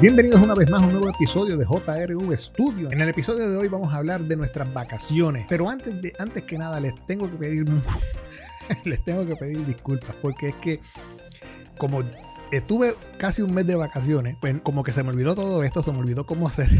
Bienvenidos una vez más a un nuevo episodio de JRV Studio. En el episodio de hoy vamos a hablar de nuestras vacaciones. Pero antes, de, antes que nada les tengo que pedir les tengo que pedir disculpas porque es que como estuve casi un mes de vacaciones, pues como que se me olvidó todo esto, se me olvidó cómo hacer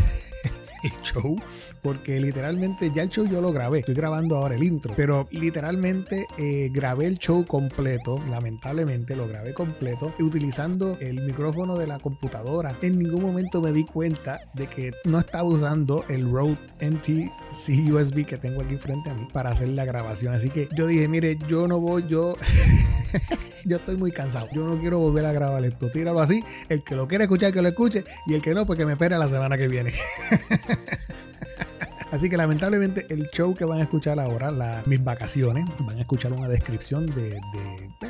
el show, porque literalmente ya el show yo lo grabé, estoy grabando ahora el intro, pero literalmente eh, grabé el show completo, lamentablemente lo grabé completo, utilizando el micrófono de la computadora. En ningún momento me di cuenta de que no estaba usando el Rode NT C USB que tengo aquí frente a mí para hacer la grabación. Así que yo dije, mire, yo no voy, yo... yo estoy muy cansado. Yo no quiero volver a grabar esto. Tíralo así. El que lo quiere escuchar, que lo escuche. Y el que no, pues que me espere la semana que viene. Así que lamentablemente el show que van a escuchar ahora, mis vacaciones, van a escuchar una descripción de,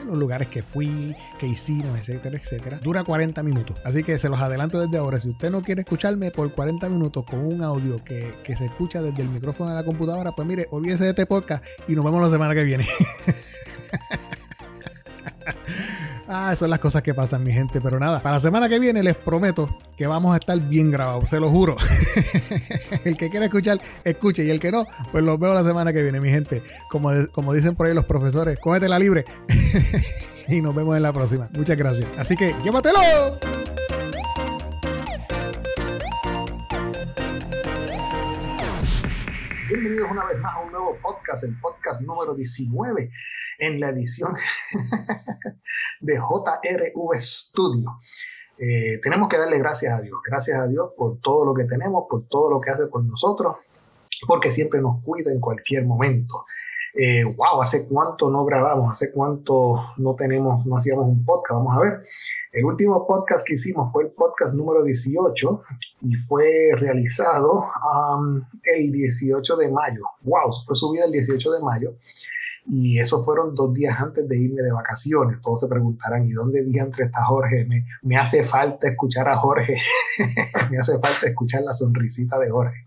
los lugares que fui, que hicimos, etcétera, etcétera. Dura 40 minutos. Así que se los adelanto desde ahora. Si usted no quiere escucharme por 40 minutos con un audio que, se escucha desde el micrófono de la computadora, pues mire, olvídese de este podcast y nos vemos la semana que viene. Ah, son las cosas que pasan, mi gente. Pero nada, para la semana que viene les prometo que vamos a estar bien grabados, se lo juro. el que quiera escuchar, escuche. Y el que no, pues los veo la semana que viene, mi gente. Como, como dicen por ahí los profesores, cógetela libre. y nos vemos en la próxima. Muchas gracias. Así que, llévatelo. Bienvenidos una vez más a un nuevo podcast, el podcast número 19 en la edición de JRV Studio. Eh, tenemos que darle gracias a Dios, gracias a Dios por todo lo que tenemos, por todo lo que hace con nosotros, porque siempre nos cuida en cualquier momento. Eh, wow, hace cuánto no grabamos, hace cuánto no tenemos, no hacíamos un podcast. Vamos a ver. El último podcast que hicimos fue el podcast número 18 y fue realizado el 18 de mayo. Wow, fue subido el 18 de mayo. Y esos fueron dos días antes de irme de vacaciones. Todos se preguntarán, ¿y dónde entre está Jorge? Me, me hace falta escuchar a Jorge. me hace falta escuchar la sonrisita de Jorge.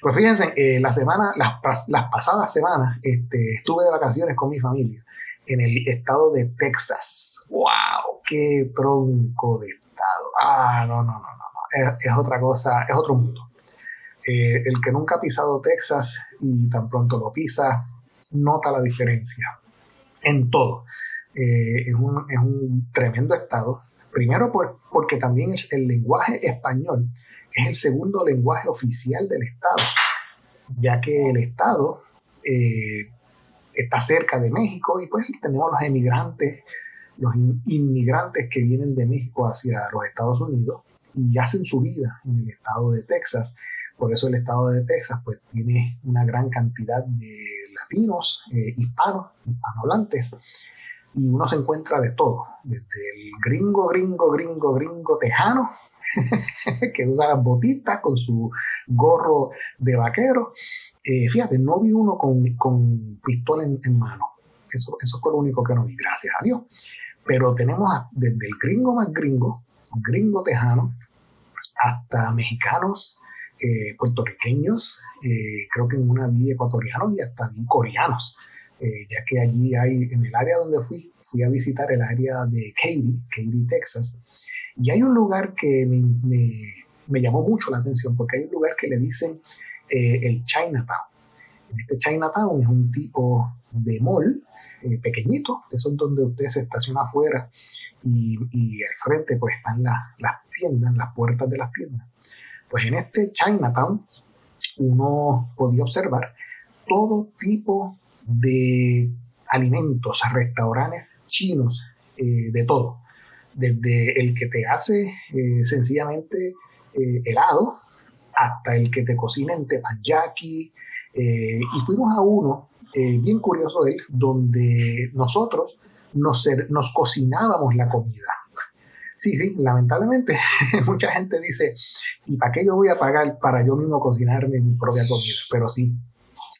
Pues fíjense, eh, la semana, las, las, pasadas semanas este, estuve de vacaciones con mi familia en el estado de Texas. ¡Wow! ¡Qué tronco de estado! Ah, no, no, no, no. Es, es otra cosa, es otro mundo. Eh, el que nunca ha pisado Texas y tan pronto lo pisa, nota la diferencia en todo. Eh, es, un, tremendo estado. Primero porque también el lenguaje español es el segundo lenguaje oficial del Estado, ya que el Estado eh, está cerca de México y pues tenemos los emigrantes, los inmigrantes que vienen de México hacia los Estados Unidos y hacen su vida en el estado de Texas. Por eso el estado de Texas pues tiene una gran cantidad de latinos, eh, hispanos, hispanohablantes, y uno se encuentra de todo, desde el gringo, gringo, gringo, gringo tejano, que usa las botitas con su gorro de vaquero. Eh, fíjate, no vi uno con, con pistola en, mano. Eso, eso fue lo único que no vi, gracias a Dios. Pero tenemos desde el gringo más gringo, gringo tejano, hasta mexicanos, eh, puertorriqueños, eh, creo que en una vi ecuatorianos y hasta vi coreanos, eh, ya que allí hay, en el área donde fui, fui a visitar el área de Katy, Katy, Texas, y hay un lugar que me, me, llamó mucho la atención, porque hay un lugar que le dicen el Chinatown. Este Chinatown es un tipo de mall pequeño, eso es donde usted se estaciona afuera y, y al frente pues están las, las tiendas, las puertas de las tiendas. Pues en este Chinatown uno podía observar todo tipo de alimentos, restaurantes chinos, eh, de todo. Desde el que te hace eh, sencillamente eh, helado hasta el que te cocina en tepanyaki. y fuimos a uno bien curioso de él, donde nosotros nos, nos cocinábamos la comida. Sí, sí, lamentablemente mucha gente dice, ¿y para qué yo voy a pagar para yo mismo cocinarme mi propia comida? Pero sí,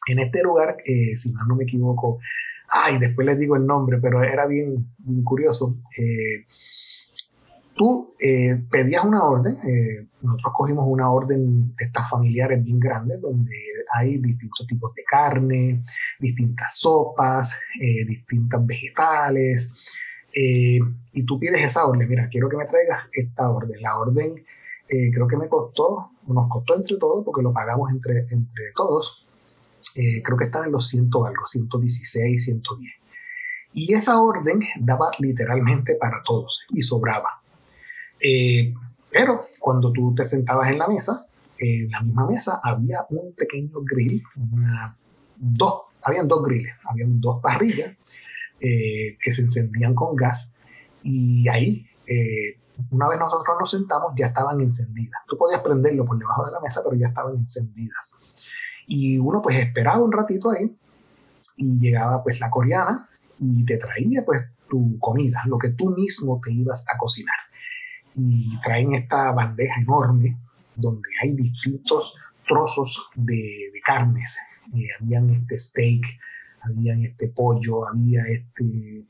en este lugar, eh, si mal no me equivoco, ay, después les digo el nombre, pero era bien, curioso. Eh, tú eh, pedías una orden, nosotros cogimos una orden de estas familiares bien grandes, donde hay distintos tipos de carne, distintas sopas, distintas vegetales. Y tú pides esa orden, mira, quiero que me traigas esta orden. La orden eh, creo que me costó, nos costó entre todos, porque lo pagamos entre, entre todos, eh, creo que estaba en los 100 algo, 116, 110. Y esa orden daba literalmente para todos y sobraba. Eh, pero cuando tú te sentabas en la mesa, en la misma mesa había un pequeño grill, dos, habían dos grilles, habían dos parrillas que se encendían con gas y ahí una vez nosotros nos sentamos, ya estaban encendidas. Tú podías prenderlo por debajo de la mesa, pero ya estaban encendidas. Y uno pues esperaba un ratito ahí y llegaba pues la coreana y te traía pues tu comida, lo que tú mismo te ibas a cocinar. Y traen esta bandeja enorme donde hay distintos trozos de, carnes. Eh, habían este steak, habían este pollo, había este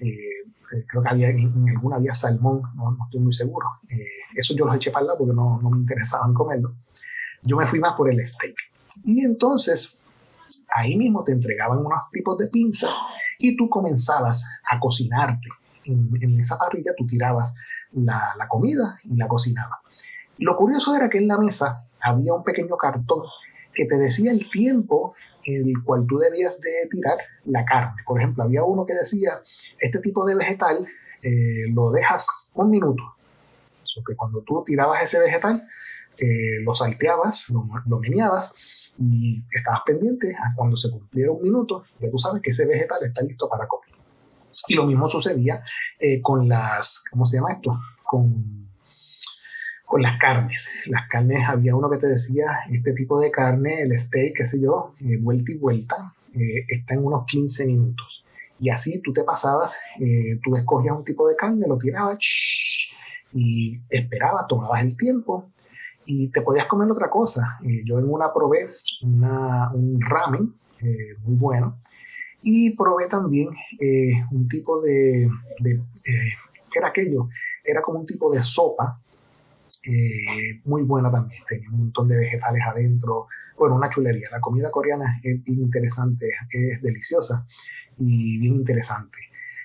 eh, eh, creo que había, en, alguna había salmón, no, estoy muy seguro. Eh, eso yo los eché para el lado porque no, no me interesaban comerlo. Yo me fui más por el steak. Y entonces, ahí mismo te entregaban unos tipos de pinzas y tú comenzabas a cocinarte. En, en esa parrilla tú tirabas la, la, comida y la cocinabas. Lo curioso era que en la mesa había un pequeño cartón que te decía el tiempo el cual tú debías de tirar la carne. Por ejemplo, había uno que decía, este tipo de vegetal eh, lo dejas un minuto. O que cuando tú tirabas ese vegetal, eh, lo salteabas, lo, lo meneabas y estabas pendiente a cuando se cumpliera un minuto, ya tú sabes que ese vegetal está listo para comer. Y lo mismo sucedía eh, con las, ¿cómo se llama esto? Con con las carnes. Las carnes, había uno que te decía, este tipo de carne, el steak, qué sé yo, eh, vuelta y vuelta, eh, está en unos 15 minutos. Y así tú te pasabas, eh, tú escogías un tipo de carne, lo tirabas y esperabas, tomabas el tiempo y te podías comer otra cosa. yo en una probé un ramen muy bueno y probé también un tipo de, de ¿qué era aquello? Era como un tipo de sopa eh, muy buena también, tenía un montón de vegetales adentro, bueno, una chulería. La comida coreana es interesante, es deliciosa y bien interesante.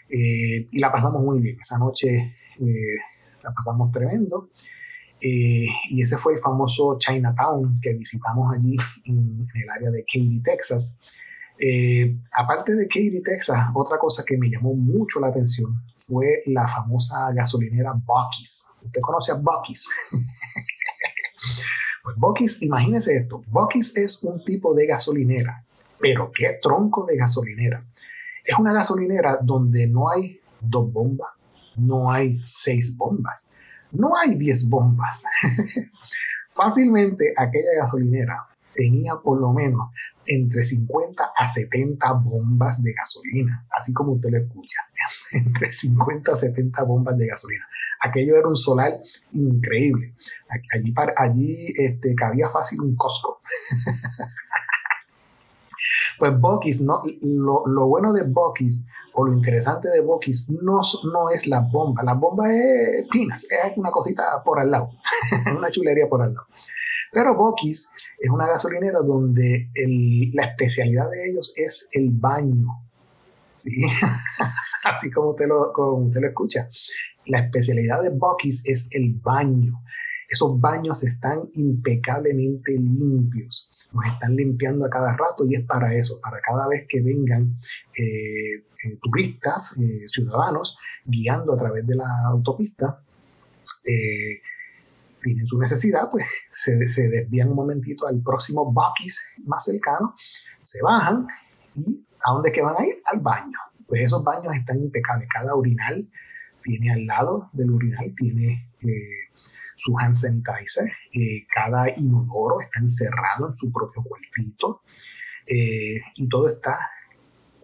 Eh, y la pasamos muy bien, esa noche eh, la pasamos tremendo. y ese fue el famoso Chinatown que visitamos allí en, el área de Katy, Texas. Aparte de Katy, Texas, otra cosa que me llamó mucho la atención fue la famosa gasolinera Bucky's. ¿Usted conoce a Bucky's? pues Bucky's, imagínese esto. Bucky's es un tipo de gasolinera, pero qué tronco de gasolinera. Es una gasolinera donde no hay dos bombas, no hay seis bombas, no hay diez bombas. Fácilmente aquella gasolinera tenía por lo menos entre 50 a 70 bombas de gasolina, así como usted lo escucha, entre 50 a 70 bombas de gasolina. Aquello era un solar increíble. Allí, allí este, cabía fácil un Costco. pues Bucky's, no, lo, bueno de Bucky's o lo interesante de Bucky's no, no es la bomba. La bomba es pinas, es una cosita por al lado, una chulería por al lado. Pero Bucky's es una gasolinera donde la especialidad de ellos es el baño. Así como usted, lo, como escucha. La especialidad de Bucky's es el baño. Esos baños están impecablemente limpios. Nos están limpiando a cada rato y es para eso, para cada vez que vengan eh, eh, turistas, eh, ciudadanos, guiando a través de la autopista, tienen su necesidad, pues se, se, desvían un momentito al próximo Bucky's más cercano, se bajan y ¿a dónde que van a ir? Al baño. Pues esos baños están impecables. Cada urinal tiene al lado del urinal, tiene eh, su hand sanitizer. Eh, cada inodoro está encerrado en su propio cuartito. Eh, y todo está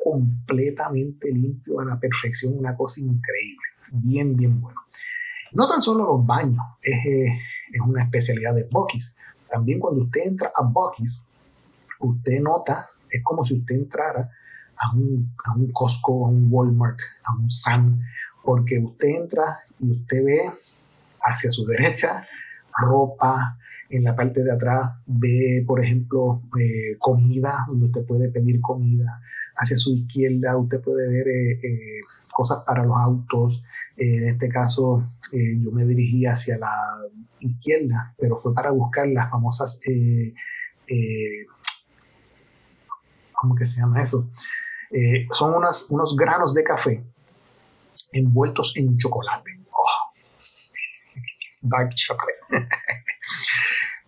completamente limpio a la perfección, una cosa increíble. Bien, bien bueno. No tan solo los baños, es, es una especialidad de Bucky's. También cuando usted entra a Bucky's, usted nota, es como si usted entrara a un, a un Costco, a un Walmart, a un Sam, porque usted entra y usted ve hacia su derecha ropa, en la parte de atrás ve, por ejemplo, eh, comida, donde usted puede pedir comida, hacia su izquierda usted puede ver eh, eh, cosas para los autos. en este caso, yo me dirigí hacia la izquierda, pero fue para buscar las famosas, ¿cómo que se llama eso? son unos granos de café envueltos en chocolate. Oh. Dark chocolate.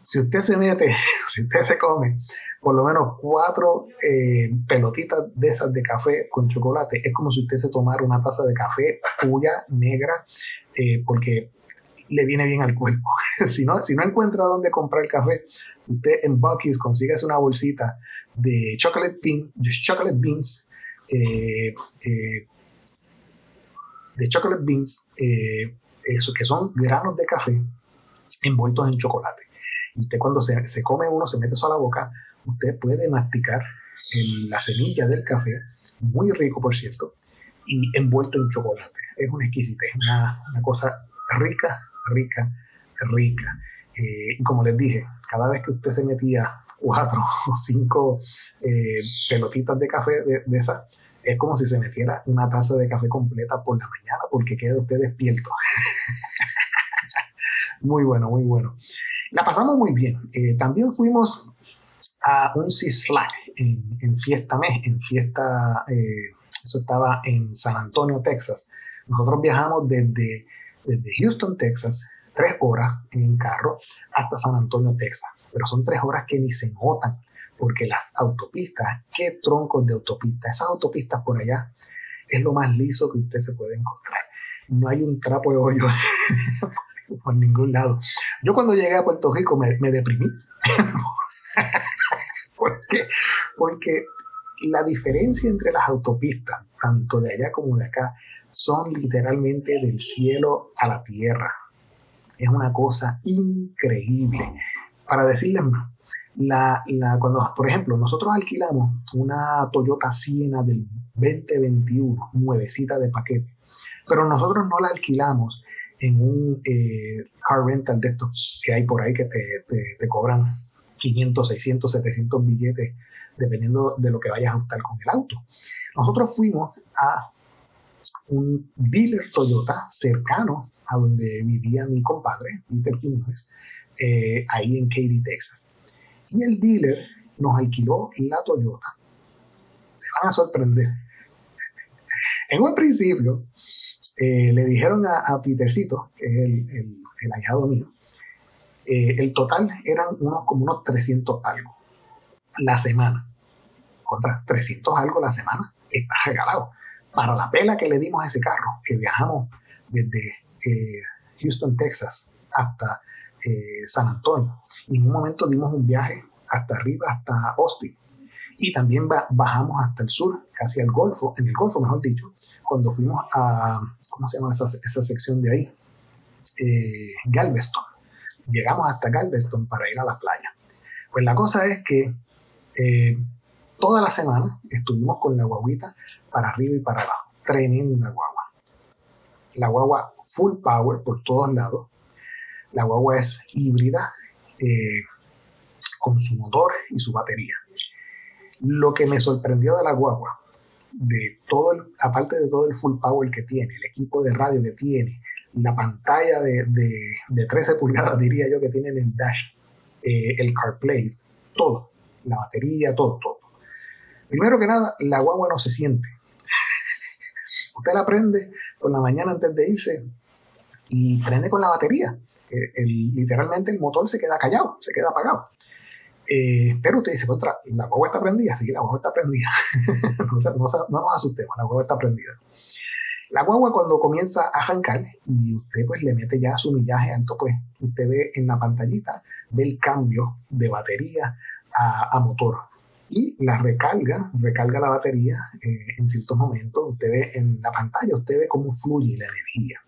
si usted se mete, si usted se come por lo menos cuatro eh, pelotitas de esas de café con chocolate, es como si usted se tomara una taza de café puya, negra, eh, porque le viene bien al cuerpo. si, no, si no encuentra dónde comprar el café, usted en Bucky's consigue una bolsita de chocolate, bean, de chocolate beans, eh, beans, eso, que son granos de café envueltos en chocolate. Usted cuando se, se, come uno, se mete eso a la boca, usted puede masticar la semilla del café, muy rico por cierto, y envuelto en chocolate. Es una exquisitez, una, una cosa rica, rica, rica. Eh, y como les dije, cada vez que usted se metía cuatro o cinco eh, pelotitas de café de, de esas, es como si se metiera una taza de café completa por la mañana porque queda usted despierto. muy bueno, muy bueno. La pasamos muy bien. Eh, también fuimos a un CISLAC en, en Fiesta Mes, en Fiesta, eh, eso estaba en San Antonio, Texas. Nosotros viajamos desde, desde Houston, Texas, tres horas en carro hasta San Antonio, Texas. Pero son tres horas que ni se notan, porque las autopistas, qué troncos de autopistas, esas autopistas por allá es lo más liso que usted se puede encontrar. No hay un trapo de hoyo por ningún lado. Yo cuando llegué a Puerto Rico me, me deprimí. ¿Por qué? Porque la diferencia entre las autopistas, tanto de allá como de acá, son literalmente del cielo a la tierra. Es una cosa increíble. Para decirles más, la, la, cuando, por ejemplo, nosotros alquilamos una Toyota Siena del 2021, nuevecita de paquete, pero nosotros no la alquilamos en un eh, car rental de estos que hay por ahí que te, te, te cobran 500, 600, 700 billetes, dependiendo de lo que vayas a optar con el auto. Nosotros fuimos a un dealer Toyota cercano a donde vivía mi compadre, Peter Quiñones, eh, ahí en Katy, Texas. Y el dealer nos alquiló la Toyota. Se van a sorprender. En un principio, eh, le dijeron a, Petercito, que es el, el, el mío, eh, el total eran unos como unos 300 algo la semana. Contra 300 algo la semana está regalado. Para la pela que le dimos a ese carro, que viajamos desde eh, Houston, Texas, hasta San Antonio. Y en un momento dimos un viaje hasta arriba, hasta Austin. Y también bajamos hasta el sur, casi al Golfo, en el Golfo, mejor dicho, cuando fuimos a, ¿cómo se llama esa, esa sección de ahí? Galveston llegamos hasta Galveston para ir a la playa. Pues la cosa es que eh, toda la semana estuvimos con la guaguita para arriba y para abajo. Tremenda guagua. La guagua full power por todos lados. La guagua es híbrida eh, con su motor y su batería. Lo que me sorprendió de la guagua, de todo el, aparte de todo el full power que tiene, el equipo de radio que tiene, la pantalla de, de, 13 pulgadas, diría yo, que tiene en el dash, eh, el CarPlay, todo, la batería, todo, todo. Primero que nada, la guagua no se siente. Usted la prende por la mañana antes de irse y prende con la batería. literalmente el motor se queda callado, se queda apagado. Eh, pero usted dice, contra, la guagua está prendida, sí, la guagua está prendida. no, no, no, nos asustemos, la guagua está prendida. La guagua cuando comienza a arrancar y usted pues le mete ya su millaje alto, pues usted ve en la pantallita del cambio de batería a, motor y la recarga, recarga la batería eh, en ciertos momentos, usted ve en la pantalla, usted ve cómo fluye la energía.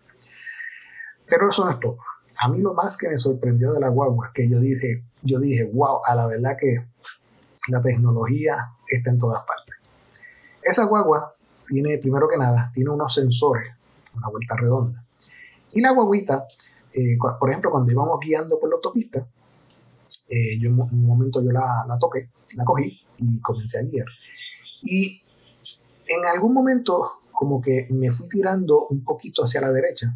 Pero eso no es todo. A mí lo más que me sorprendió de la guagua, que yo dije, yo dije, wow, a la verdad que la tecnología está en todas partes. Esa guagua tiene, primero que nada, tiene unos sensores, una vuelta redonda. Y la guaguita, eh, por ejemplo, cuando íbamos guiando por la autopista, eh, yo en un momento yo la, la toqué, la cogí y comencé a guiar. Y en algún momento como que me fui tirando un poquito hacia la derecha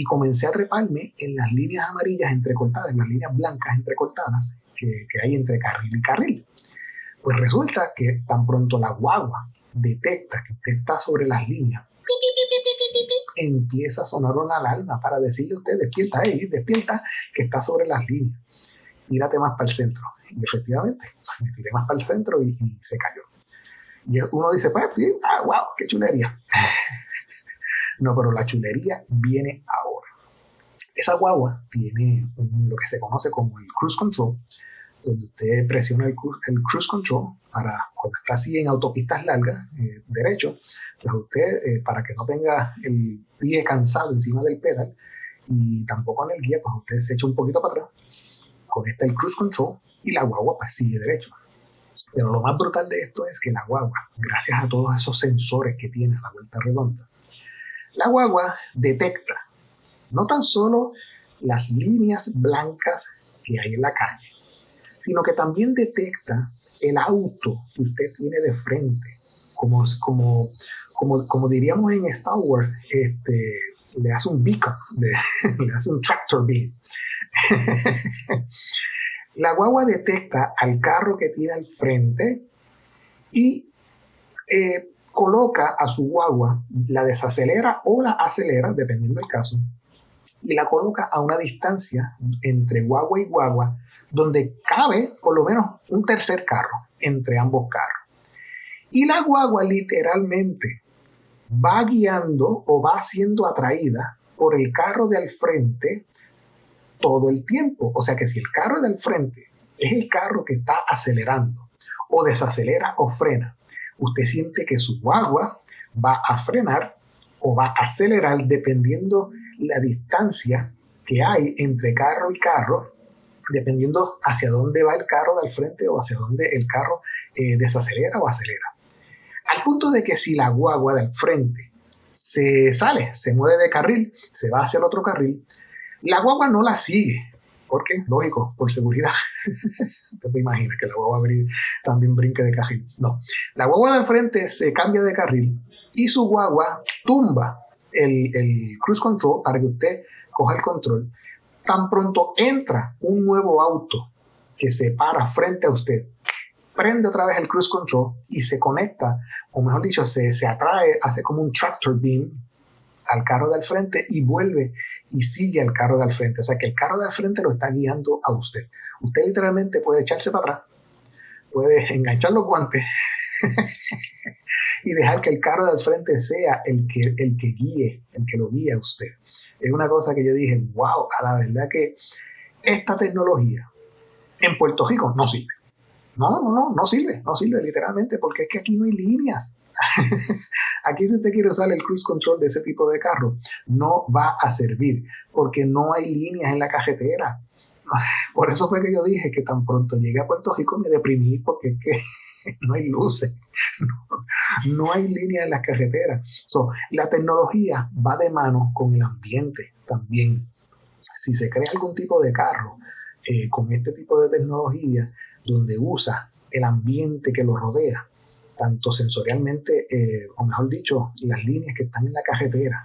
y comencé a treparme en las líneas amarillas entrecortadas, en las líneas blancas entrecortadas que, que hay entre carril y carril. Pues resulta que tan pronto la guagua detecta que usted está sobre las líneas, empieza a sonar una alarma para decirle a usted, despierta ahí, despierta, que está sobre las líneas. Tírate más para el centro. Y efectivamente, me tiré más para el centro y, se cayó. Y uno dice, pues, ah, wow, qué chulería. no, pero la chulería viene ahora. Esa guagua tiene lo que se conoce como el cruise control, donde usted presiona el, cruise control para cuando está así en autopistas largas, eh, derecho, pues usted, eh, para que no tenga el pie cansado encima del pedal y tampoco en el guía, pues usted se echa un poquito para atrás, conecta el cruise control y la guagua pues sigue derecho. Pero lo más brutal de esto es que la guagua, gracias a todos esos sensores que tiene a la vuelta redonda, la guagua detecta no tan solo las líneas blancas que hay en la calle, sino que también detecta el auto que usted tiene de frente, como, como, como, como diríamos en Star Wars, este, le hace un beacon, le, hace un tractor beam. la guagua detecta al carro que tiene al frente y eh, coloca a su guagua, la desacelera o la acelera, dependiendo del caso, y la coloca a una distancia entre guagua y guagua donde cabe por lo menos un tercer carro entre ambos carros. Y la guagua literalmente va guiando o va siendo atraída por el carro de al frente todo el tiempo. O sea que si el carro de al frente es el carro que está acelerando o desacelera o frena, usted siente que su guagua va a frenar o va a acelerar dependiendo la distancia que hay entre carro y carro dependiendo hacia dónde va el carro del frente o hacia dónde el carro eh, desacelera o acelera. Al punto de que si la guagua del frente se sale, se mueve de carril, se va hacia el otro carril, la guagua no la sigue. ¿Por qué? Lógico, por seguridad. ¿Te imaginas que la guagua también brinque de carril? No. La guagua del frente se cambia de carril y su guagua tumba el, el cruise control para que usted coja el control Tan pronto entra un nuevo auto que se para frente a usted, prende otra vez el cruise control y se conecta, o mejor dicho, se, se atrae, hace como un tractor beam al carro del frente y vuelve y sigue al carro del frente. O sea que el carro del frente lo está guiando a usted. Usted literalmente puede echarse para atrás, puede enganchar los guantes y dejar que el carro del frente sea el que, el que guíe, el que lo guíe a usted es una cosa que yo dije, wow, a la verdad que esta tecnología en Puerto Rico no sirve. No, no, no, no sirve, no sirve literalmente porque es que aquí no hay líneas. aquí si usted quiere usar el cruise control de ese tipo de carro, no va a servir porque no hay líneas en la cajetera. Por eso fue que yo dije que tan pronto llegué a Puerto Rico me deprimí porque es que no hay luces, no, hay líneas en las carreteras. So, la tecnología va de mano con el ambiente también. Si se crea algún tipo de carro eh, con este tipo de tecnología donde usa el ambiente que lo rodea, tanto sensorialmente, eh, o mejor dicho, las líneas que están en la carretera,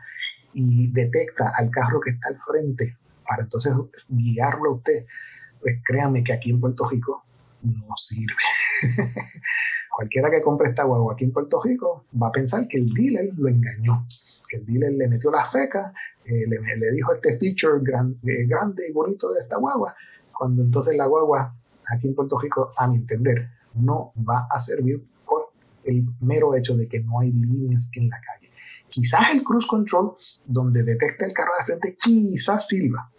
y detecta al carro que está al frente para entonces guiarlo a usted, pues créanme que aquí en Puerto Rico no sirve. Cualquiera que compre esta guagua aquí en Puerto Rico va a pensar que el dealer lo engañó, que el dealer le metió la feca, eh, le, dijo este feature eh, grande y bonito de esta guagua, cuando entonces la guagua aquí en Puerto Rico, a mi entender, no va a servir por el mero hecho de que no hay líneas en la calle. Quizás el cruise control, donde detecta el carro de frente, quizás sirva,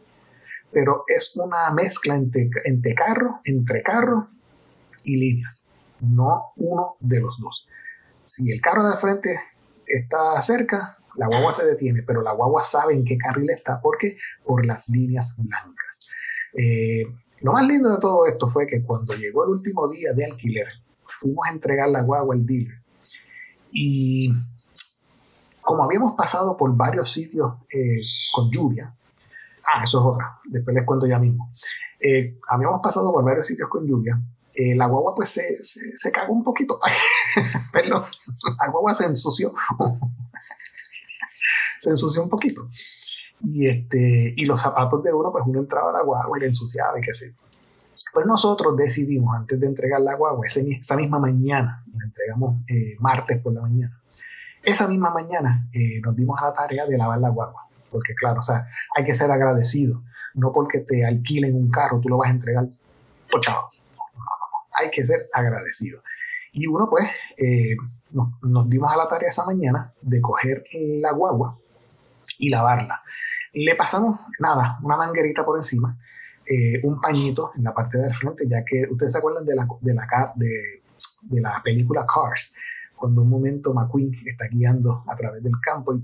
pero es una mezcla entre, entre carro, entre carro y líneas, no uno de los dos. Si el carro de frente está cerca, la guagua se detiene, pero la guagua sabe en qué carril está, ¿por qué? Por las líneas blancas. Eh, lo más lindo de todo esto fue que cuando llegó el último día de alquiler, fuimos a entregar la guagua al dealer y como habíamos pasado por varios sitios eh, con lluvia, Ah, eso es otra. Después les cuento ya mismo. Eh, habíamos pasado por varios sitios con lluvia. Eh, la guagua pues se, se, cagó un poquito. Perdón, la guagua se ensució. se ensució un poquito. Y, este, y los zapatos de uno, pues uno entraba a la guagua y le ensuciaba y qué sé. Pues nosotros decidimos, antes de entregar la guagua, esa misma mañana, la entregamos eh, martes por la mañana, esa misma mañana eh, nos dimos a la tarea de lavar la guagua. Porque claro, o sea, hay que ser agradecido. No porque te alquilen un carro, tú lo vas a entregar por chavo. Hay que ser agradecido. Y uno, pues, eh, nos, dimos a la tarea esa mañana de coger la guagua y lavarla. Le pasamos, nada, una manguerita por encima, eh, un pañito en la parte del frente, ya que ustedes se acuerdan de la, de la, de la película Cars, cuando un momento McQueen está guiando a través del campo y,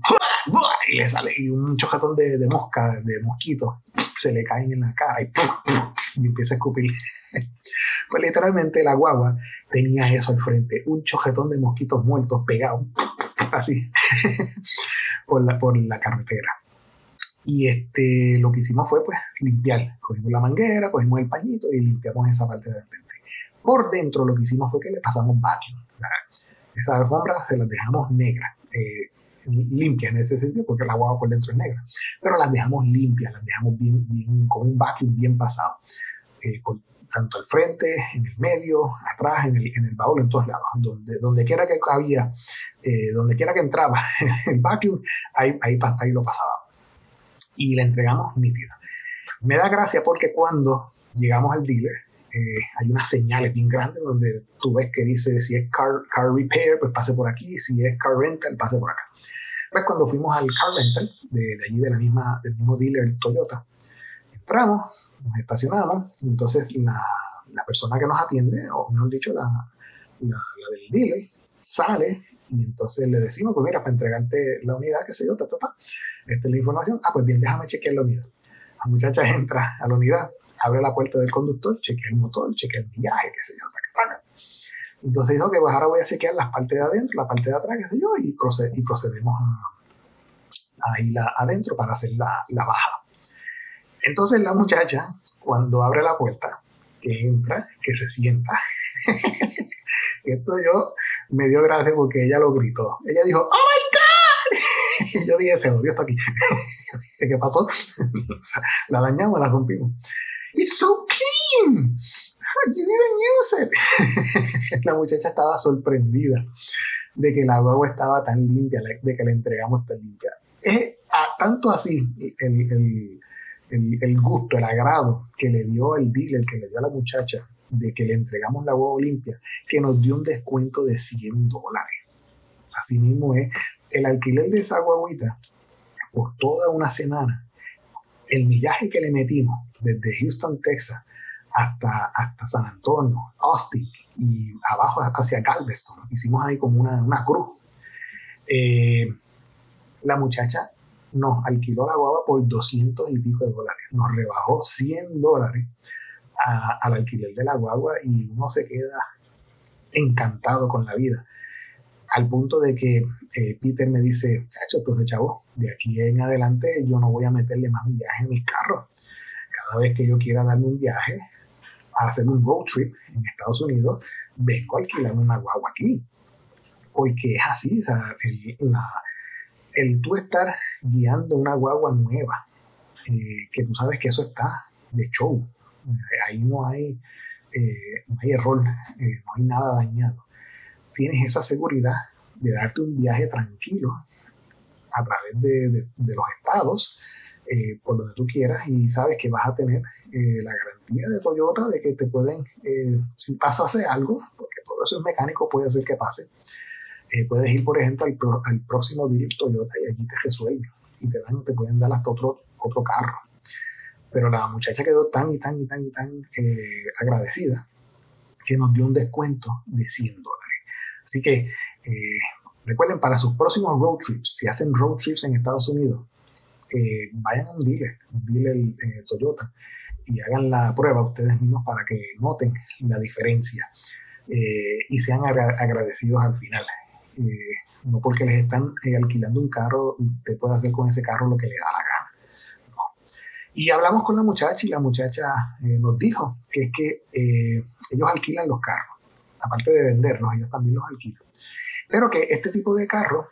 y le sale y un chojatón de, de mosca, de mosquito, se le caen en la cara y, y empieza a escupir. pues literalmente la guagua tenía eso al frente, un chojetón de mosquitos muertos pegados, así, por, la, por la carretera. Y este, lo que hicimos fue pues limpiar. Cogimos la manguera, cogimos el pañito y limpiamos esa parte de frente. Por dentro lo que hicimos fue que le pasamos vacuum. Esas alfombras se las dejamos negras. Eh, limpias en ese sentido, porque la guagua por dentro es negra, pero las dejamos limpias, las dejamos bien, bien con un vacuum bien pasado, eh, tanto al frente, en el medio, atrás, en el, en el baúl, en todos lados, donde, donde quiera que cabía, eh, donde quiera que entraba el vacuum, ahí, ahí, ahí lo pasaba. Y la entregamos nítida. Me da gracia porque cuando llegamos al dealer, eh, hay unas señales bien grandes donde tú ves que dice si es car, car repair, pues pase por aquí, si es car rental, pase por acá. Pues cuando fuimos al car rental, de, allí de la misma, del mismo dealer Toyota, entramos, nos estacionamos, entonces la, la persona que nos atiende, o mejor dicho, la, la, del dealer, sale y entonces le decimos, pues mira, para entregarte la unidad, qué sé yo, ta, ta, ta, esta es la información, ah, pues bien, déjame chequear la unidad. La muchacha entra a la unidad, abre la puerta del conductor, chequea el motor, chequea el viaje, qué sé yo, Entonces dijo que pues ahora voy a chequear las partes de adentro, la parte de atrás, qué sé yo, y, y procedemos a, ir adentro para hacer la, la baja. Entonces la muchacha, cuando abre la puerta, que entra, que se sienta, esto yo me dio gracia porque ella lo gritó. Ella dijo, ¡Oh my God! y yo dije, ese odio está aquí. ¿Qué pasó? la dañamos, la rompimos. It's so clean. You didn't use it. la muchacha estaba sorprendida de que la guagua estaba tan limpia, de que la entregamos tan limpia. Es tanto así el, el, el, el, gusto, el agrado que le dio el dealer, que le dio a la muchacha, de que le entregamos la guagua limpia, que nos dio un descuento de 100 dólares. Así mismo es el alquiler de esa guaguita por toda una semana el millaje que le metimos desde Houston, Texas, hasta, hasta San Antonio, Austin y abajo hacia Galveston, hicimos ahí como una, una cruz. Eh, la muchacha nos alquiló la guagua por 200 y pico de dólares, nos rebajó 100 dólares al alquiler de la guagua y uno se queda encantado con la vida al punto de que eh, Peter me dice, chacho, entonces chavo, de aquí en adelante yo no voy a meterle más viaje en mi carro. Cada vez que yo quiera darme un viaje, a hacer un road trip en Estados Unidos, vengo a alquilar una guagua aquí. Porque es así, o sea, el, la, el tú estar guiando una guagua nueva, eh, que tú sabes que eso está de show, ahí no hay, eh, no hay error, no hay nada dañado tienes esa seguridad de darte un viaje tranquilo a través de, los estados, eh, por donde tú quieras, y sabes que vas a tener eh, la garantía de Toyota de que te pueden, eh, si pasase algo, porque todo eso es mecánico, puede ser que pase, puedes ir, por ejemplo, al, al, próximo dealer Toyota y allí te resuelven y te, dan, te pueden dar hasta otro, otro carro. Pero la muchacha quedó tan y tan y tan y tan agradecida que nos dio un descuento de 100 dólares. Así que eh, recuerden, para sus próximos road trips, si hacen road trips en Estados Unidos, eh, vayan a un dealer, un dealer eh, Toyota, y hagan la prueba ustedes mismos para que noten la diferencia y sean agradecidos al final. no porque les están alquilando un carro, usted puede hacer con ese carro lo que le da la gana. Y hablamos con la muchacha y la muchacha nos dijo que es que ellos alquilan los carros aparte de venderlos, ellos también los alquilan. Pero que este tipo de carro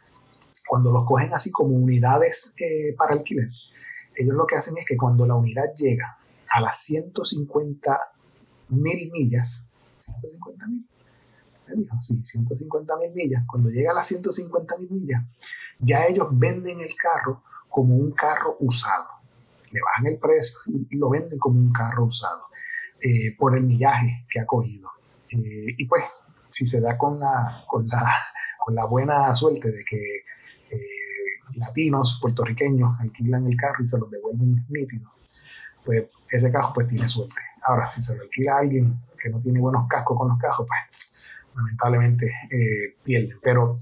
cuando los cogen así como unidades eh, para alquiler, ellos lo que hacen es que cuando la unidad llega a las 150 mil millas, 150 mil, dijo? Sí, 150 mil millas. Cuando llega a las 150 mil millas, ya ellos venden el carro como un carro usado. Le bajan el precio y lo venden como un carro usado eh, por el millaje que ha cogido. Eh, y pues, si se da con la, con la, con la buena suerte de que latinos, puertorriqueños alquilan el carro y se lo devuelven nítido, pues ese carro pues tiene suerte. Ahora, si se lo alquila a alguien que no tiene buenos cascos con los cajos, pues lamentablemente eh. Pero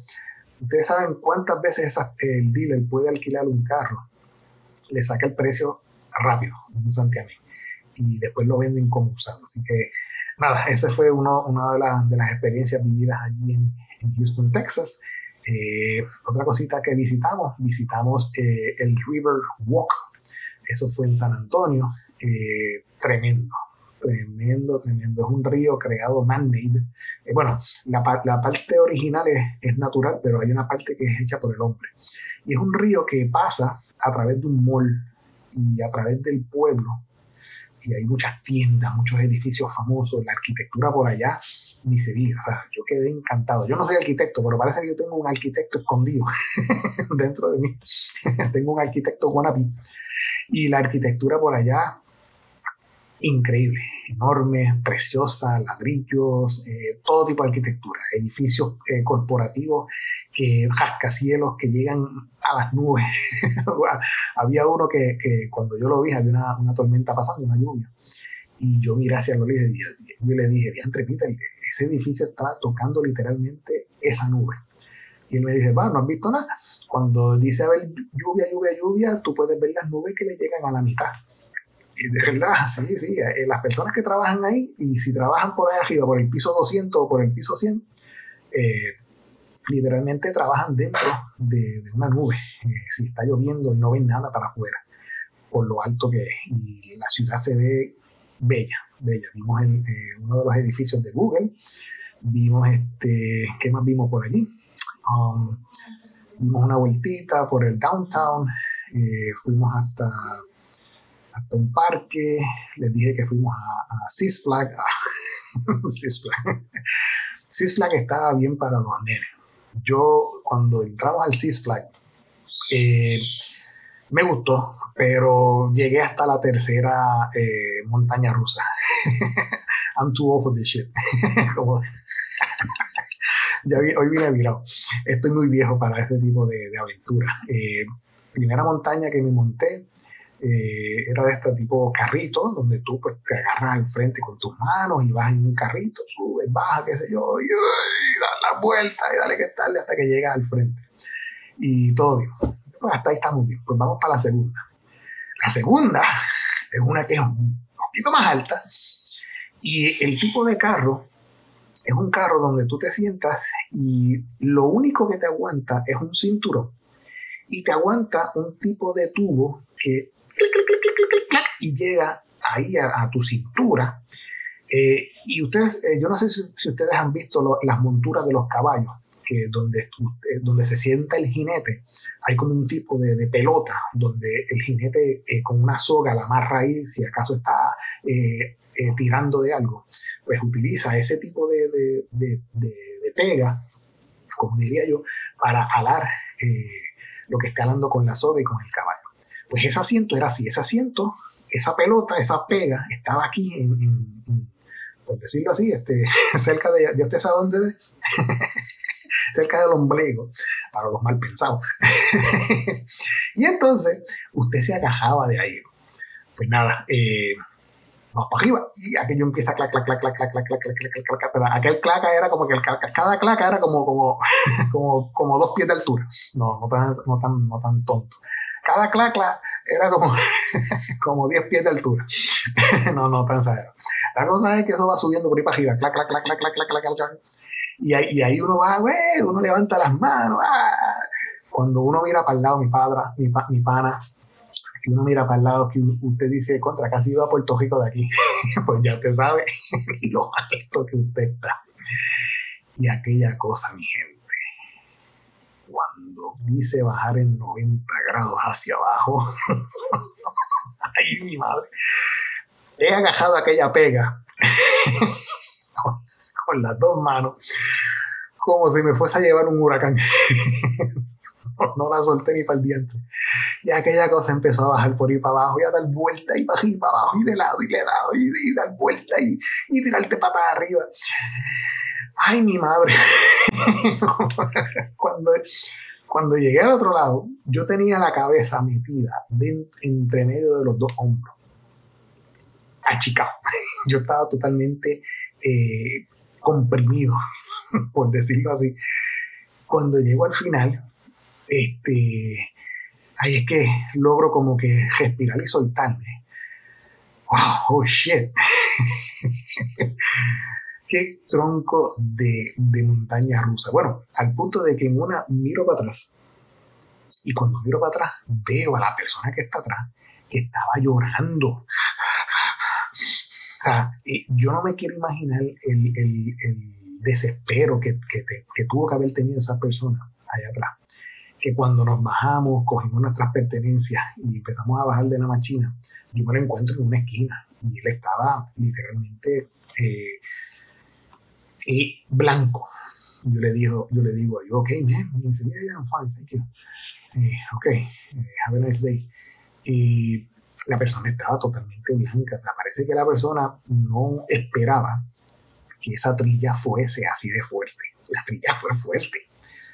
ustedes saben cuántas veces el dealer puede alquilar un carro, le saca el precio rápido, un santiamén, y después lo venden como usado. Así que nada, esa fue una de, las experiencias vividas allí en, Houston, Texas. Eh, otra cosita que visitamos, visitamos eh, el River Walk. Eso fue en San Antonio. Eh, tremendo, tremendo, tremendo. Es un río creado man-made. Eh, bueno, la, parte original es, natural, pero hay una parte que es hecha por el hombre. Y es un río que pasa a través de un mall y a través del pueblo. Y hay muchas tiendas, muchos edificios famosos, la arquitectura por allá, ni se diga. O sea, yo quedé encantado. Yo no soy arquitecto, pero parece que yo tengo un arquitecto escondido dentro de mí. tengo un arquitecto wannabe. Y la arquitectura por allá increíble, enorme, preciosa, ladrillos, eh, todo tipo de arquitectura, edificios eh, corporativos, que rascacielos que llegan a las nubes. había uno que, cuando yo lo vi, había una, tormenta pasando, una lluvia, y yo miré hacia lo y yo le dije, diantre Peter, ese edificio está tocando literalmente esa nube. Y él me dice, va, no has visto nada. Cuando dice a ver lluvia, lluvia, lluvia, tú puedes ver las nubes que le llegan a la mitad de verdad, sí, sí. Eh, las personas que trabajan ahí, y si trabajan por ahí arriba, por el piso 200 o por el piso 100, eh, literalmente trabajan dentro de, una nube. Eh, si está lloviendo y no ven nada para afuera, por lo alto que es. Y la ciudad se ve bella, bella. Vimos uno de los edificios de Google. Vimos este, ¿qué más vimos por allí? Um, vimos una vueltita por el downtown. fuimos hasta hasta un parque, les dije que fuimos a, a Six Flag. Six Flag. Six Flag estaba bien para los nenes. Yo cuando entramos al Six Flag, eh, me gustó, pero llegué hasta la tercera eh, montaña rusa. I'm too old for this shit. ya hoy vine virado. Estoy muy viejo para este tipo de, aventura. Eh, primera montaña que me monté, eh, era de este tipo carrito, donde tú pues, te agarras al frente con tus manos y vas en un carrito, subes, bajas, qué sé yo, y, das la vuelta y dale que tal hasta que llegas al frente. Y todo bien. Pues hasta ahí estamos bien. Pues vamos para la segunda. La segunda es una que es un poquito más alta y el tipo de carro es un carro donde tú te sientas y lo único que te aguanta es un cinturón y te aguanta un tipo de tubo que y llega ahí a, tu cintura. Eh, y ustedes, eh, yo no sé si, ustedes han visto las monturas de los caballos, que donde, donde se sienta el jinete, hay como un tipo de, pelota donde el jinete eh, con una soga la amarra ahí, si acaso está tirando de algo, pues utiliza ese tipo de, de pega, como diría yo, para alar lo que está alando con la soga y con el caballo. Pues ese asiento era así, ese asiento, esa pelota, esa pega, estaba aquí, en, por decirlo así, este, cerca de, ya usted sabe dónde, cerca del ombligo, para los mal pensados. y entonces, usted se agajaba de ahí. Pues nada, eh, vamos para arriba. Y aquello empieza a clac, clac, clac, clac, clac, clac, clac, clac, clac, clac, pero aquel claca era como que el, cada claca era como, como, como, como dos pies de altura. No, no tan, no tan, no tan tonto cada clacla era como, como 10 pies de altura. no, no, tan exagerado. La cosa es que eso va subiendo por ahí para arriba, clac, clac, clac, clac, clac, clac, clac, Y ahí, y ahí uno va, güey, uno levanta las manos. ¡ah! Cuando uno mira para el lado, mi padre, mi, mi pana, que uno mira para el lado, que usted dice, contra, casi iba a Puerto Rico de aquí. pues ya usted sabe lo alto que usted está. Y aquella cosa, mi gente cuando dice bajar en 90 grados hacia abajo, ay mi madre, he agajado aquella pega con las dos manos, como si me fuese a llevar un huracán. no la solté ni para el diente. Y aquella cosa empezó a bajar por ahí para abajo y a dar vuelta y para para abajo y de lado y de lado y, dar vuelta y, y tirarte patas arriba. Ay, mi madre. cuando, cuando llegué al otro lado, yo tenía la cabeza metida entre medio de los dos hombros. Achicado. Yo estaba totalmente eh, comprimido, por decirlo así. Cuando llego al final, este, ahí es que logro como que respirar y soltarme. Wow, oh shit. Qué tronco de, de, montaña rusa. Bueno, al punto de que en una miro para atrás y cuando miro para atrás veo a la persona que está atrás que estaba llorando. O sea, yo no me quiero imaginar el, el, el desespero que, que, que, tuvo que haber tenido esa persona allá atrás que cuando nos bajamos, cogimos nuestras pertenencias y empezamos a bajar de la machina, yo me lo encuentro en una esquina y él estaba literalmente eh, blanco. Yo le digo, yo le digo, ok, man, y dice, yeah, yeah, I'm fine, thank you. Eh, ok, eh, have a nice day. Y la persona estaba totalmente blanca, o sea, parece que la persona no esperaba que esa trilla fuese así de fuerte. La trilla fue fuerte,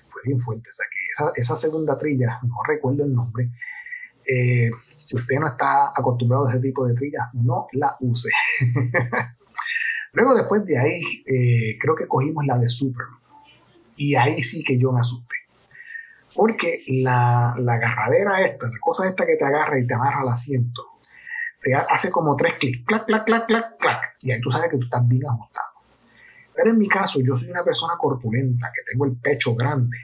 fue bien fuerte, o sea que esa, segunda trilla, no recuerdo el nombre, eh, si usted no está acostumbrado a ese tipo de trillas, no la use. Luego después de ahí, eh, creo que cogimos la de Super. Y ahí sí que yo me asusté. Porque la, la agarradera esta, la cosa esta que te agarra y te amarra al asiento, te hace como tres clics, clac, clac, clac, clac, clac. Y ahí tú sabes que tú estás bien ajustado. Pero en mi caso, yo soy una persona corpulenta, que tengo el pecho grande,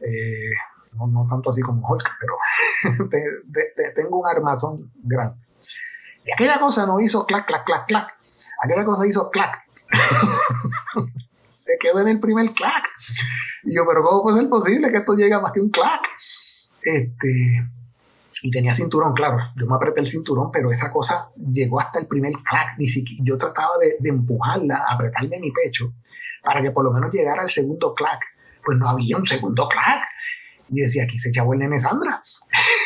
eh, no, tanto así como Hulk, pero tengo un armazón grande. Y aquella cosa no hizo clac, clac, clac, clac. Aquella cosa hizo clac. Se quedó en el primer clac. Y yo, pero ¿cómo puede ser posible que esto llegue a más que un clac? Este, y tenía cinturón, claro. Yo me apreté el cinturón, pero esa cosa llegó hasta el primer clac. Ni siquiera, yo trataba de, empujarla, apretarme mi pecho, para que por lo menos llegara al segundo clac pues no había un segundo clac. Y decía, aquí se echaba el nene Sandra.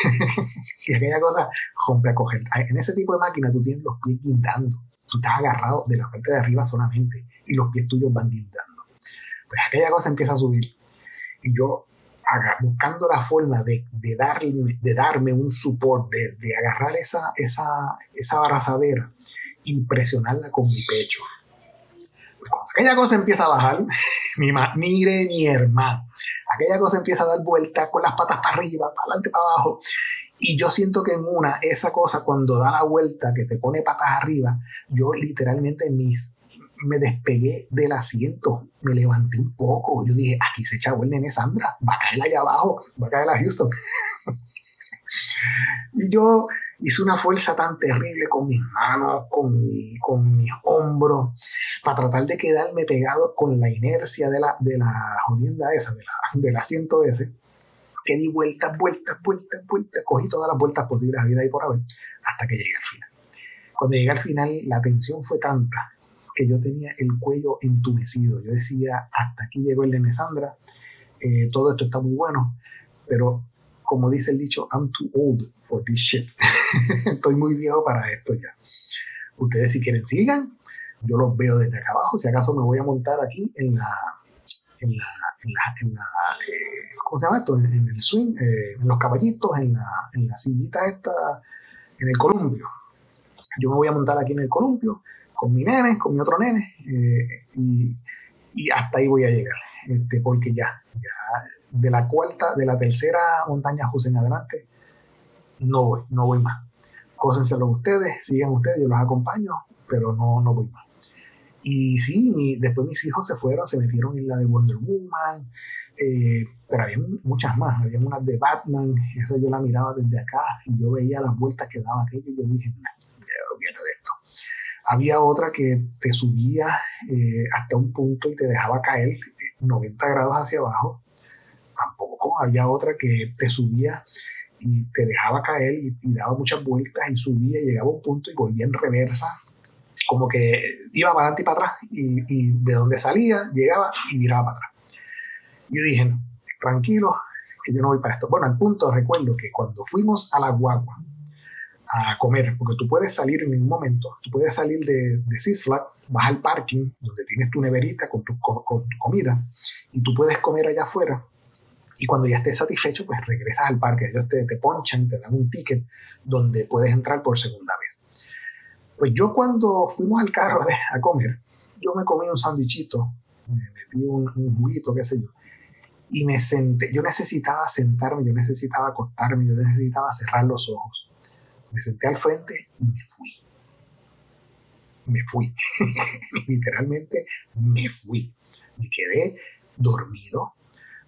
y aquella cosa, rompe a coger. En ese tipo de máquina tú tienes los pies guindando. Tú estás agarrado de la parte de arriba solamente y los pies tuyos van guindando. Pues aquella cosa empieza a subir. Y yo buscando la forma de, darle, de darme un support, de, agarrar esa, esa, esa abrazadera y presionarla con mi pecho aquella cosa empieza a bajar, mi mire mi hermano, aquella cosa empieza a dar vueltas con las patas para arriba, para adelante, para abajo, y yo siento que en una, esa cosa cuando da la vuelta, que te pone patas arriba, yo literalmente mis, me despegué del asiento, me levanté un poco, yo dije, aquí se echó el nene Sandra, va a caer allá abajo, va a caer a Houston. y yo hice una fuerza tan terrible con mis manos, con, con mis hombros, para tratar de quedarme pegado con la inercia de la, de la jodienda esa, de la, del asiento ese, que di vueltas, vueltas, vueltas, vueltas, cogí todas las vueltas posibles a vida y por haber, hasta que llegué al final. Cuando llegué al final, la tensión fue tanta que yo tenía el cuello entumecido. Yo decía, hasta aquí llegó el de Sandra, eh, todo esto está muy bueno, pero como dice el dicho, I'm too old for this shit. Estoy muy viejo para esto ya. Ustedes si quieren sigan, yo los veo desde acá abajo. Si acaso me voy a montar aquí en la, en la, en la, eh, ¿cómo se llama esto? En, el swing, eh, en los caballitos, en la, en sillita esta, en el columpio. Yo me voy a montar aquí en el columpio con mi nene, con mi otro nene, eh, y, y, hasta ahí voy a llegar, este, porque ya, ya de la cuarta, de la tercera montaña José en adelante, no voy, no voy más. Cósenselo ustedes, sigan ustedes, yo los acompaño, pero no, no voy más. Y sí, después mis hijos se fueron, se metieron en la de Wonder Woman, eh, pero había muchas más, había unas de Batman, esa yo la miraba desde acá y yo veía las vueltas que daba aquello y yo dije, no, olvídate de esto. Había otra que te subía eh, hasta un punto y te dejaba caer 90 grados hacia abajo tampoco había otra que te subía y te dejaba caer y, daba muchas vueltas y subía y llegaba a un punto y volvía en reversa, como que iba para adelante y para atrás y, de donde salía llegaba y miraba para atrás. Yo dije, tranquilo, que yo no voy para esto. Bueno, al punto recuerdo que cuando fuimos a la guagua a comer, porque tú puedes salir en un momento, tú puedes salir de, de Six vas al parking donde tienes tu neverita con tu, con tu comida y tú puedes comer allá afuera y cuando ya estés satisfecho, pues regresas al parque. Ellos te, te ponchan, te dan un ticket donde puedes entrar por segunda vez. Pues yo cuando fuimos al carro a comer, yo me comí un sándwichito, me metí un, un, juguito, qué sé yo, y me senté. Yo necesitaba sentarme, yo necesitaba acostarme, yo necesitaba cerrar los ojos. Me senté al frente y me fui. Me fui. Literalmente me fui. Me quedé dormido,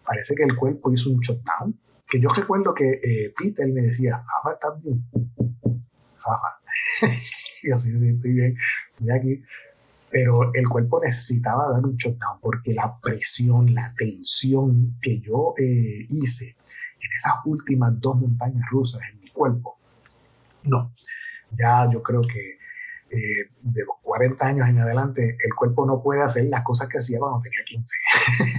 parece que el cuerpo hizo un shutdown. Que yo recuerdo que eh, Peter me decía, Fafa, ¿estás bien? Fafa. sí, sí, estoy bien, estoy aquí. Pero el cuerpo necesitaba dar un shutdown porque la presión, la tensión que yo eh, hice en esas últimas dos montañas rusas en mi cuerpo, no. Ya yo creo que eh, de los 40 años en adelante, el cuerpo no puede hacer las cosas que hacía cuando tenía 15.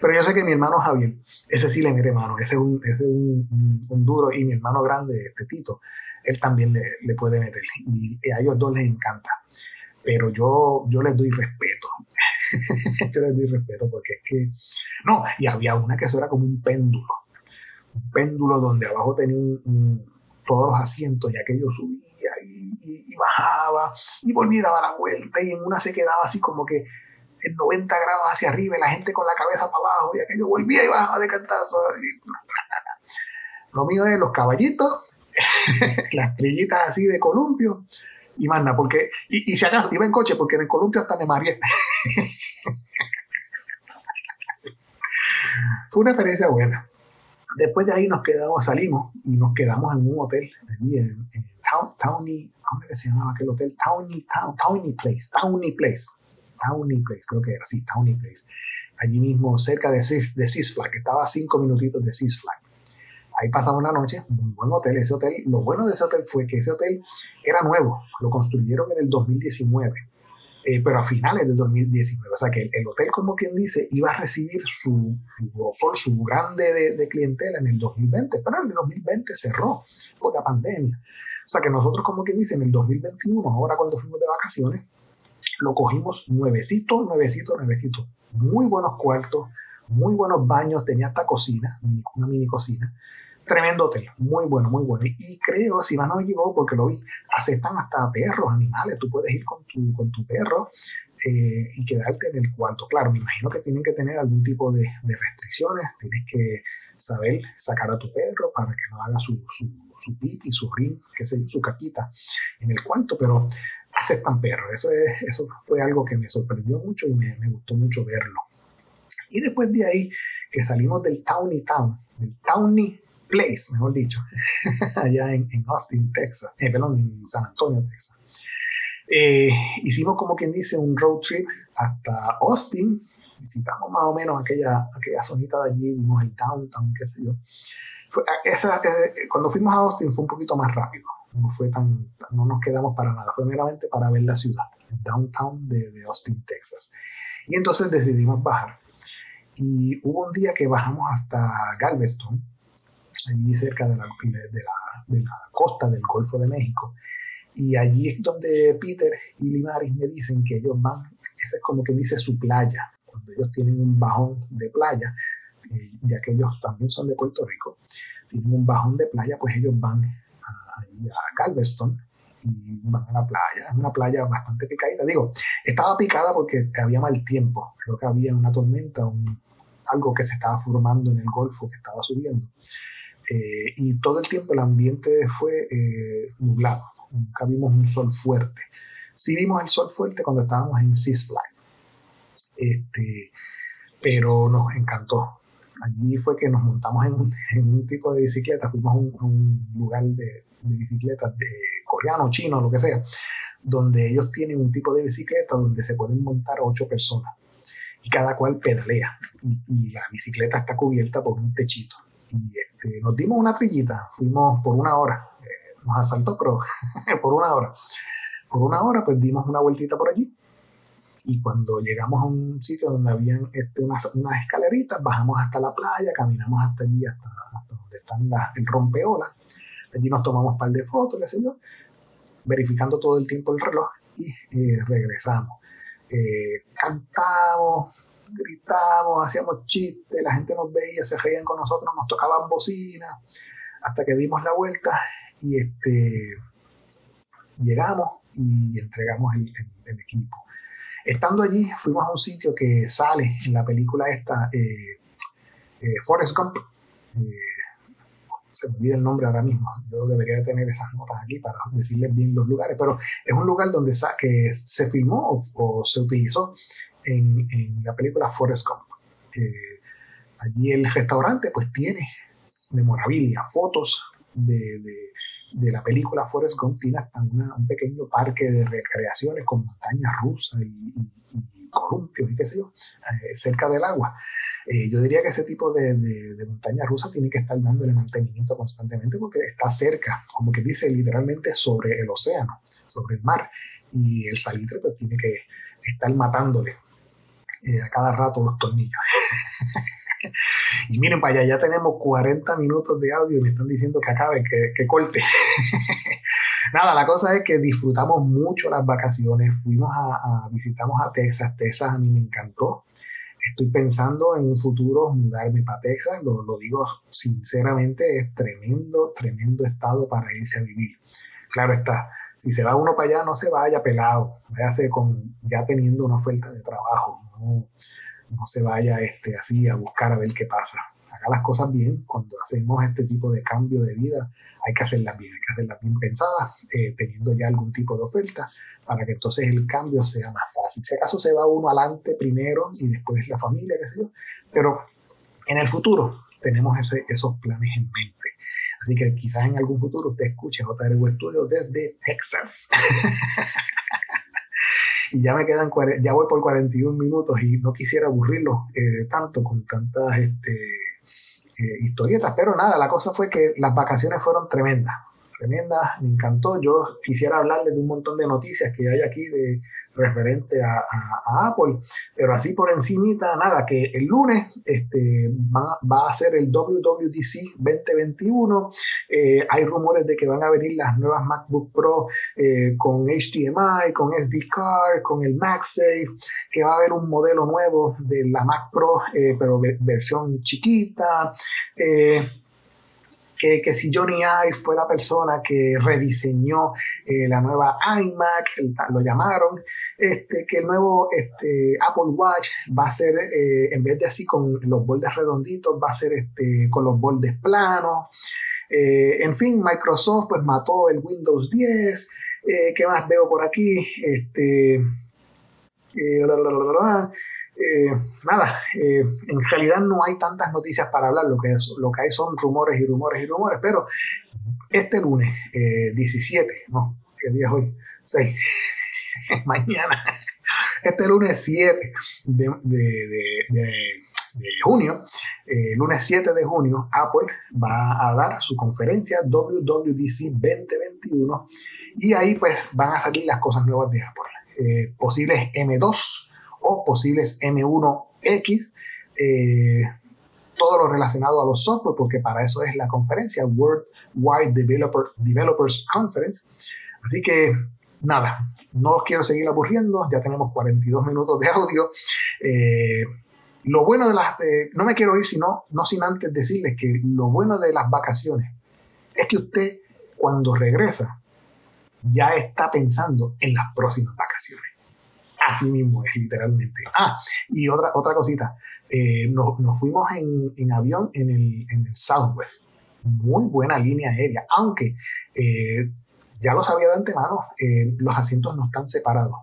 Pero yo sé que mi hermano Javier, ese sí le mete mano, ese es un, ese es un, un, duro, y mi hermano grande, este Tito, él también le, le puede meter, y, a ellos dos les encanta. Pero yo, yo les doy respeto. yo les doy respeto porque es que. No, y había una que eso era como un péndulo. Un péndulo donde abajo tenía todos los asientos y aquello subía y, y, bajaba y volvía a dar la vuelta y en una se quedaba así como que en 90 grados hacia arriba y la gente con la cabeza para abajo y aquello volvía y bajaba de cantazo. Lo mío es los caballitos, las trillitas así de columpio y manda, porque, y, si acaso iba en coche, porque en el columpio hasta me mareé. Fue una experiencia buena. Después de ahí nos quedamos, salimos y nos quedamos en un hotel allí en, Towny, ¿cómo se llamaba aquel hotel? Towny, Towny Place, Towny Place Towny Place, creo que era así, Towny Place, allí mismo cerca de, de Six estaba a cinco minutitos de Six Flags. Ahí pasamos una noche, muy buen hotel, ese hotel, lo bueno de ese hotel fue que ese hotel era nuevo, lo construyeron en el 2019, eh, pero a finales del 2019, o sea que el, hotel, como quien dice, iba a recibir su, su, su grande de, de clientela en el 2020, pero en el 2020 cerró por la pandemia. O sea que nosotros, como quien dice, en el 2021, ahora cuando fuimos de vacaciones, lo cogimos nuevecito, nuevecito, nuevecito. Muy buenos cuartos, muy buenos baños, tenía hasta cocina, una mini cocina. Tremendo hotel, muy bueno, muy bueno. Y creo, si más no me equivoco, porque lo vi, aceptan hasta perros, animales. Tú puedes ir con tu, con tu perro eh, y quedarte en el cuarto. Claro, me imagino que tienen que tener algún tipo de, de restricciones. Tienes que saber sacar a tu perro para que no haga su, su, su pipi, su rin, qué sé su capita en el cuarto. Pero aceptan perros. Eso, es, eso fue algo que me sorprendió mucho y me, me, gustó mucho verlo. Y después de ahí, que salimos del Towny Town, del Towny Place, mejor dicho, allá en, Austin, Texas, eh, perdón, en San Antonio, Texas. Eh, hicimos como quien dice un road trip hasta Austin, visitamos más o menos aquella, aquella zonita de allí, vimos el downtown, qué sé yo. Eh, cuando fuimos a Austin fue un poquito más rápido no fue tan, no nos quedamos para nada, fue meramente para ver la ciudad, el downtown de Austin, Texas. Y entonces decidimos bajar. Y hubo un día que bajamos hasta Galveston, allí cerca de la, de la, de la costa del Golfo de México. Y allí es donde Peter y Limaris me dicen que ellos van, esa es como que dice su playa, cuando ellos tienen un bajón de playa, eh, ya que ellos también son de Puerto Rico, tienen un bajón de playa, pues ellos van a Galveston y van a la playa. Es una playa bastante picadita. Digo, estaba picada porque había mal tiempo. Creo que había una tormenta, un, algo que se estaba formando en el Golfo que estaba subiendo. Eh, y todo el tiempo el ambiente fue eh, nublado. Nunca vimos un sol fuerte. Sí vimos el sol fuerte cuando estábamos en Six. Este, pero nos encantó. Allí fue que nos montamos en un, tipo de bicicleta, fuimos a un, lugar de, de bicicletas de coreano, chino, lo que sea, donde ellos tienen un tipo de bicicleta donde se pueden montar ocho personas. y cada cual pedalea y, la bicicleta está cubierta por un techito. Y este, nos dimos una trillita, fuimos por una hora, eh, nos asaltó, pero por una hora. Por una hora, pues dimos una vueltita por allí. Y cuando llegamos a un sitio donde habían este, unas, unas, escaleritas, bajamos hasta la playa, caminamos hasta allí, hasta, donde están las, el rompeolas. Allí nos tomamos un par de fotos, qué sé yo, verificando todo el tiempo el reloj y eh, regresamos. Eh, cantamos, gritamos, hacíamos chistes, la gente nos veía, se reían con nosotros, nos tocaban bocinas, hasta que dimos la vuelta y este, llegamos y entregamos el, equipo. Estando allí, fuimos a un sitio que sale en la película esta, eh, eh. Eh, se me olvida el nombre ahora mismo. Yo debería tener esas notas aquí para decirles bien los lugares, pero es un lugar donde que se filmó o, se utilizó en, la película Forrest Gump. allí el restaurante pues tiene memorabilia, fotos de, la película Forrest Gump, tiene hasta un pequeño parque de recreaciones con montañas rusas y, columpios y qué sé yo, eh, cerca del agua. Eh, yo diría que ese tipo de, de, montaña rusa tiene que estar dándole mantenimiento constantemente porque está cerca, como que dice literalmente sobre el océano, sobre el mar. Y el salitre pues tiene que estar matándole a cada rato los tornillos. y miren para allá, ya tenemos 40 minutos de audio y me están diciendo que acabe, que, que corte. Nada, la cosa es que disfrutamos mucho las vacaciones, fuimos a, a, visitamos a Texas, Texas a mí me encantó, estoy pensando en un futuro mudarme para Texas, lo, lo, digo sinceramente, es tremendo, tremendo estado para irse a vivir. Claro está, si se va uno para allá, no se vaya pelado, váyase con, ya teniendo una oferta de trabajo, no, se vaya este, así a buscar a ver qué pasa. Haga las cosas bien, cuando hacemos este tipo de cambio de vida, hay que hacerlas bien, hay que hacerlas bien pensadas, eh, teniendo ya algún tipo de oferta para que entonces el cambio sea más fácil. Si acaso se va uno adelante primero y después la familia, qué sé yo, pero en el futuro tenemos ese, esos planes en mente. Así que quizás en algún futuro usted escuche JRU Studio desde Texas. y ya me quedan, ya voy por 41 minutos y no quisiera aburrirlo eh, tanto con tantas este, eh, historietas, pero nada, la cosa fue que las vacaciones fueron tremendas tremenda, me encantó. Yo quisiera hablarles de un montón de noticias que hay aquí de referente a, Apple, pero así por encimita, nada, que el lunes este, va, a ser el WWDC 2021, eh, hay rumores de que van a venir las nuevas MacBook Pro eh, con HDMI, con SD card, con el MagSafe, que va a haber un modelo nuevo de la Mac Pro, eh, pero versión chiquita que, si Johnny Ive fue la persona que rediseñó eh, la nueva iMac, lo llamaron, este, que el nuevo este, Apple Watch va a ser, eh, en vez de así con los bordes redonditos, va a ser este, con los bordes planos. Eh, en fin, Microsoft pues mató el Windows 10. ¿Qué más veo por aquí? Este, eh, nada, eh, en realidad no hay tantas noticias para hablar, lo que, es, lo que hay son rumores y rumores y rumores, pero este lunes 17, eh, no, ¿qué día es hoy? 6, mañana, este lunes 7 de, junio, lunes 7 de junio, Apple va a dar su conferencia WWDC 2021 y ahí pues van a salir las cosas nuevas de Apple. posibles M2, o posibles M1X, eh, todo lo relacionado a los software, porque para eso es la conferencia, World Wide Developer, Developers Conference. Así que nada, no os quiero seguir aburriendo, ya tenemos 42 minutos de audio. Eh, lo bueno de las, no me quiero ir sino, no sin antes decirles que lo bueno de las vacaciones es que usted cuando regresa ya está pensando en las próximas vacaciones. Así mismo es, literalmente. Ah, y otra, otra cosita. Eh, nos, fuimos en, avión en el, Southwest. Muy buena línea aérea, aunque eh, ya lo sabía de antemano, eh, los asientos no están separados.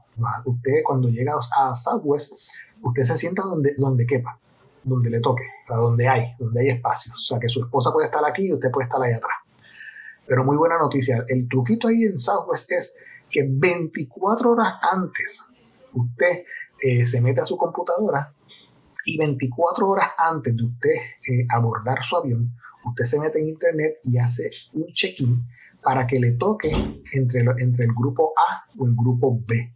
Usted cuando llega a Southwest, usted se sienta donde, donde quepa, donde le toque, o sea, donde hay, donde hay espacio. O sea, que su esposa puede estar aquí y usted puede estar ahí atrás. Pero muy buena noticia. El truquito ahí en Southwest es que 24 horas antes usted eh, se mete a su computadora Y 24 horas antes de usted eh, abordar su avión, usted se mete en internet y hace un check-in para que le toque entre, el grupo A o el grupo B.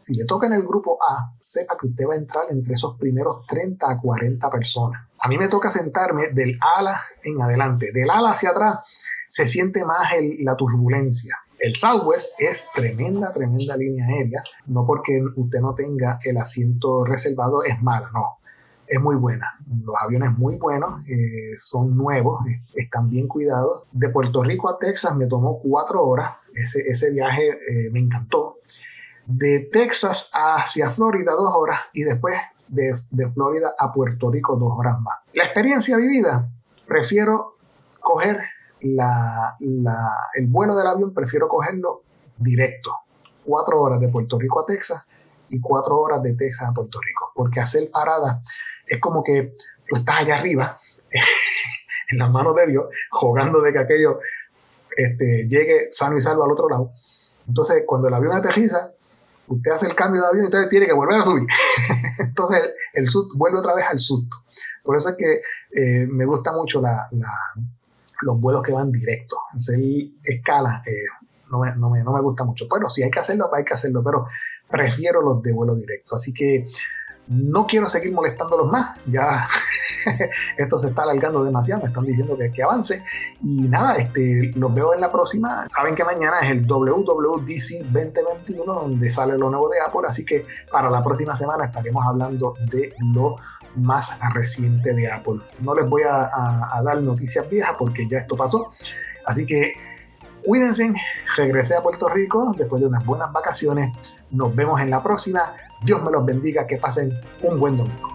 Si le toca en el grupo A, sepa que usted va a entrar entre esos primeros 30 a 40 personas. A mí me toca sentarme del ala en adelante. Del ala hacia atrás se siente más la turbulencia. El Southwest es tremenda, tremenda línea aérea. No porque usted no tenga el asiento reservado es mala, no. Es muy buena. Los aviones muy buenos, eh, son nuevos, eh, están bien cuidados. De Puerto Rico a Texas me tomó cuatro horas. Ese, viaje eh, me encantó de Texas hacia Florida dos horas y después de, Florida a Puerto Rico dos horas más. La experiencia vivida, prefiero coger el vuelo del avión, prefiero cogerlo directo. Cuatro horas de Puerto Rico a Texas y cuatro horas de Texas a Puerto Rico. Porque hacer parada es como que tú estás allá arriba, en las manos de Dios, jugando de que aquello este, llegue sano y salvo al otro lado. Entonces, cuando el avión aterriza, usted hace el cambio de avión y entonces tiene que volver a subir. entonces el, el vuelve otra vez al susto. Por eso es que eh, me gusta mucho la, los vuelos que van directos. Hacer escala eh, no, me, no, me, no, me, gusta mucho. Bueno, si hay que hacerlo, hay que hacerlo, pero prefiero los de vuelo directo. Así que no quiero seguir molestándolos más. Ya esto se está alargando demasiado. Me están diciendo que, que avance. Y nada, este, los veo en la próxima. Saben que mañana es el WWDC 2021 donde sale lo nuevo de Apple. Así que para la próxima semana estaremos hablando de lo más reciente de Apple. No les voy a, dar noticias viejas porque ya esto pasó. Así que cuídense. Regresé a Puerto Rico después de unas buenas vacaciones. Nos vemos en la próxima. Dios me los bendiga, que pasen un buen domingo.